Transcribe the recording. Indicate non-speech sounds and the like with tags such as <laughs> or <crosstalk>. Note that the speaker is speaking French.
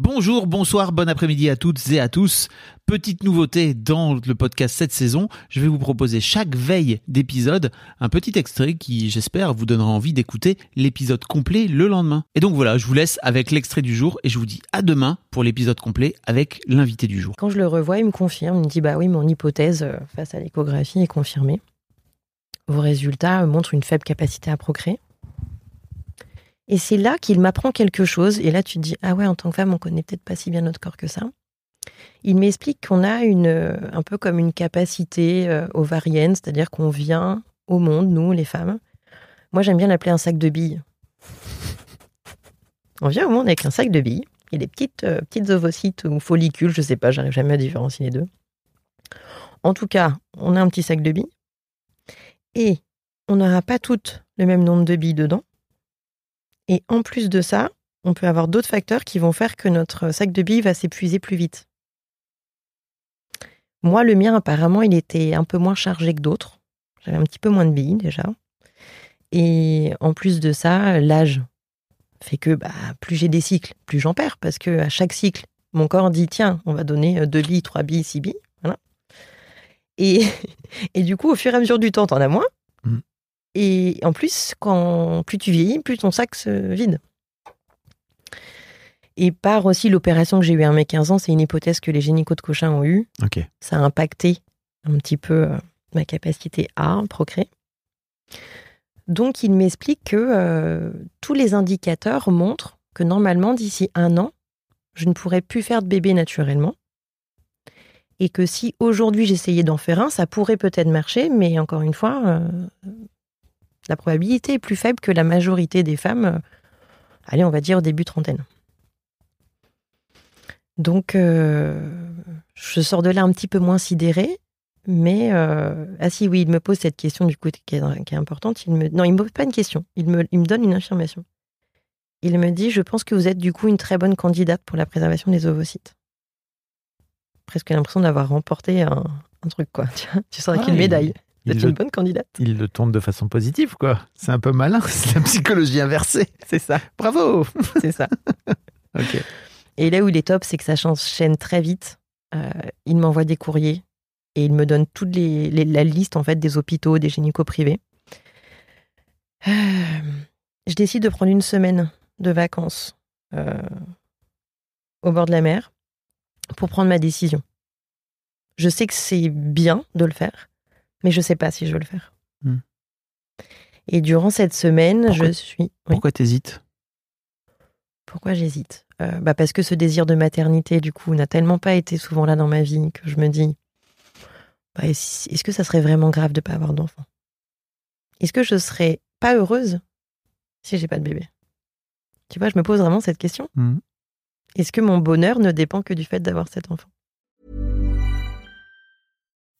Bonjour, bonsoir, bon après-midi à toutes et à tous. Petite nouveauté dans le podcast cette saison, je vais vous proposer chaque veille d'épisode un petit extrait qui, j'espère, vous donnera envie d'écouter l'épisode complet le lendemain. Et donc voilà, je vous laisse avec l'extrait du jour et je vous dis à demain pour l'épisode complet avec l'invité du jour. Quand je le revois, il me confirme, il me dit bah oui, mon hypothèse euh, face à l'échographie est confirmée. Vos résultats montrent une faible capacité à procréer. Et c'est là qu'il m'apprend quelque chose. Et là, tu te dis, ah ouais, en tant que femme, on connaît peut-être pas si bien notre corps que ça. Il m'explique qu'on a une, un peu comme une capacité euh, ovarienne, c'est-à-dire qu'on vient au monde, nous, les femmes. Moi, j'aime bien l'appeler un sac de billes. On vient au monde avec un sac de billes. A des petites, euh, petites ovocytes ou follicules, je sais pas, j'arrive jamais à différencier les deux. En tout cas, on a un petit sac de billes. Et on n'aura pas toutes le même nombre de billes dedans. Et en plus de ça, on peut avoir d'autres facteurs qui vont faire que notre sac de billes va s'épuiser plus vite. Moi, le mien, apparemment, il était un peu moins chargé que d'autres. J'avais un petit peu moins de billes déjà. Et en plus de ça, l'âge fait que bah, plus j'ai des cycles, plus j'en perds. Parce que à chaque cycle, mon corps dit tiens, on va donner deux billes, trois billes, six billes. Voilà. Et, <laughs> et du coup, au fur et à mesure du temps, t'en as moins. Et en plus, quand plus tu vieillis, plus ton sac se vide. Et par aussi l'opération que j'ai eue à mes 15 ans, c'est une hypothèse que les génicaux de Cochin ont eue. Ok. Ça a impacté un petit peu euh, ma capacité à procréer. Donc, il m'explique que euh, tous les indicateurs montrent que normalement, d'ici un an, je ne pourrais plus faire de bébé naturellement. Et que si aujourd'hui j'essayais d'en faire un, ça pourrait peut-être marcher, mais encore une fois, euh, la probabilité est plus faible que la majorité des femmes, euh, allez, on va dire au début trentaine. Donc, euh, je sors de là un petit peu moins sidérée, mais euh, ah si oui, il me pose cette question du coup qui est, qui est importante. Il me non, il me pose pas une question, il me, il me donne une affirmation. Il me dit, je pense que vous êtes du coup une très bonne candidate pour la préservation des ovocytes. Presque l'impression d'avoir remporté un, un truc quoi. <laughs> Tu, tu sors avec Ah, une médaille. Il C'est le- une bonne candidate. Il le tourne de façon positive, quoi. C'est un peu malin, <laughs> c'est la psychologie inversée. C'est ça, Bravo <laughs> c'est ça. Ok. Et là où il est top, c'est que ça s'enchaîne très vite. Euh, il m'envoie des courriers et il me donne toute les, les- la liste en fait des hôpitaux, des gynécos privés. Euh, je décide de prendre une semaine de vacances euh, au bord de la mer pour prendre ma décision. Je sais que c'est bien de le faire, mais je sais pas si je veux le faire. Hmm. Et durant cette semaine, Pourquoi- je suis. Oui. Pourquoi t'hésites? Pourquoi j'hésite? Euh, bah Parce que ce désir de maternité, du coup, n'a tellement pas été souvent là dans ma vie que je me dis bah, est-ce que ça serait vraiment grave de ne pas avoir d'enfant? Est-ce que je serais pas heureuse si j'ai pas de bébé? Tu vois, je me pose vraiment cette question. Mhm. Est-ce que mon bonheur ne dépend que du fait d'avoir cet enfant?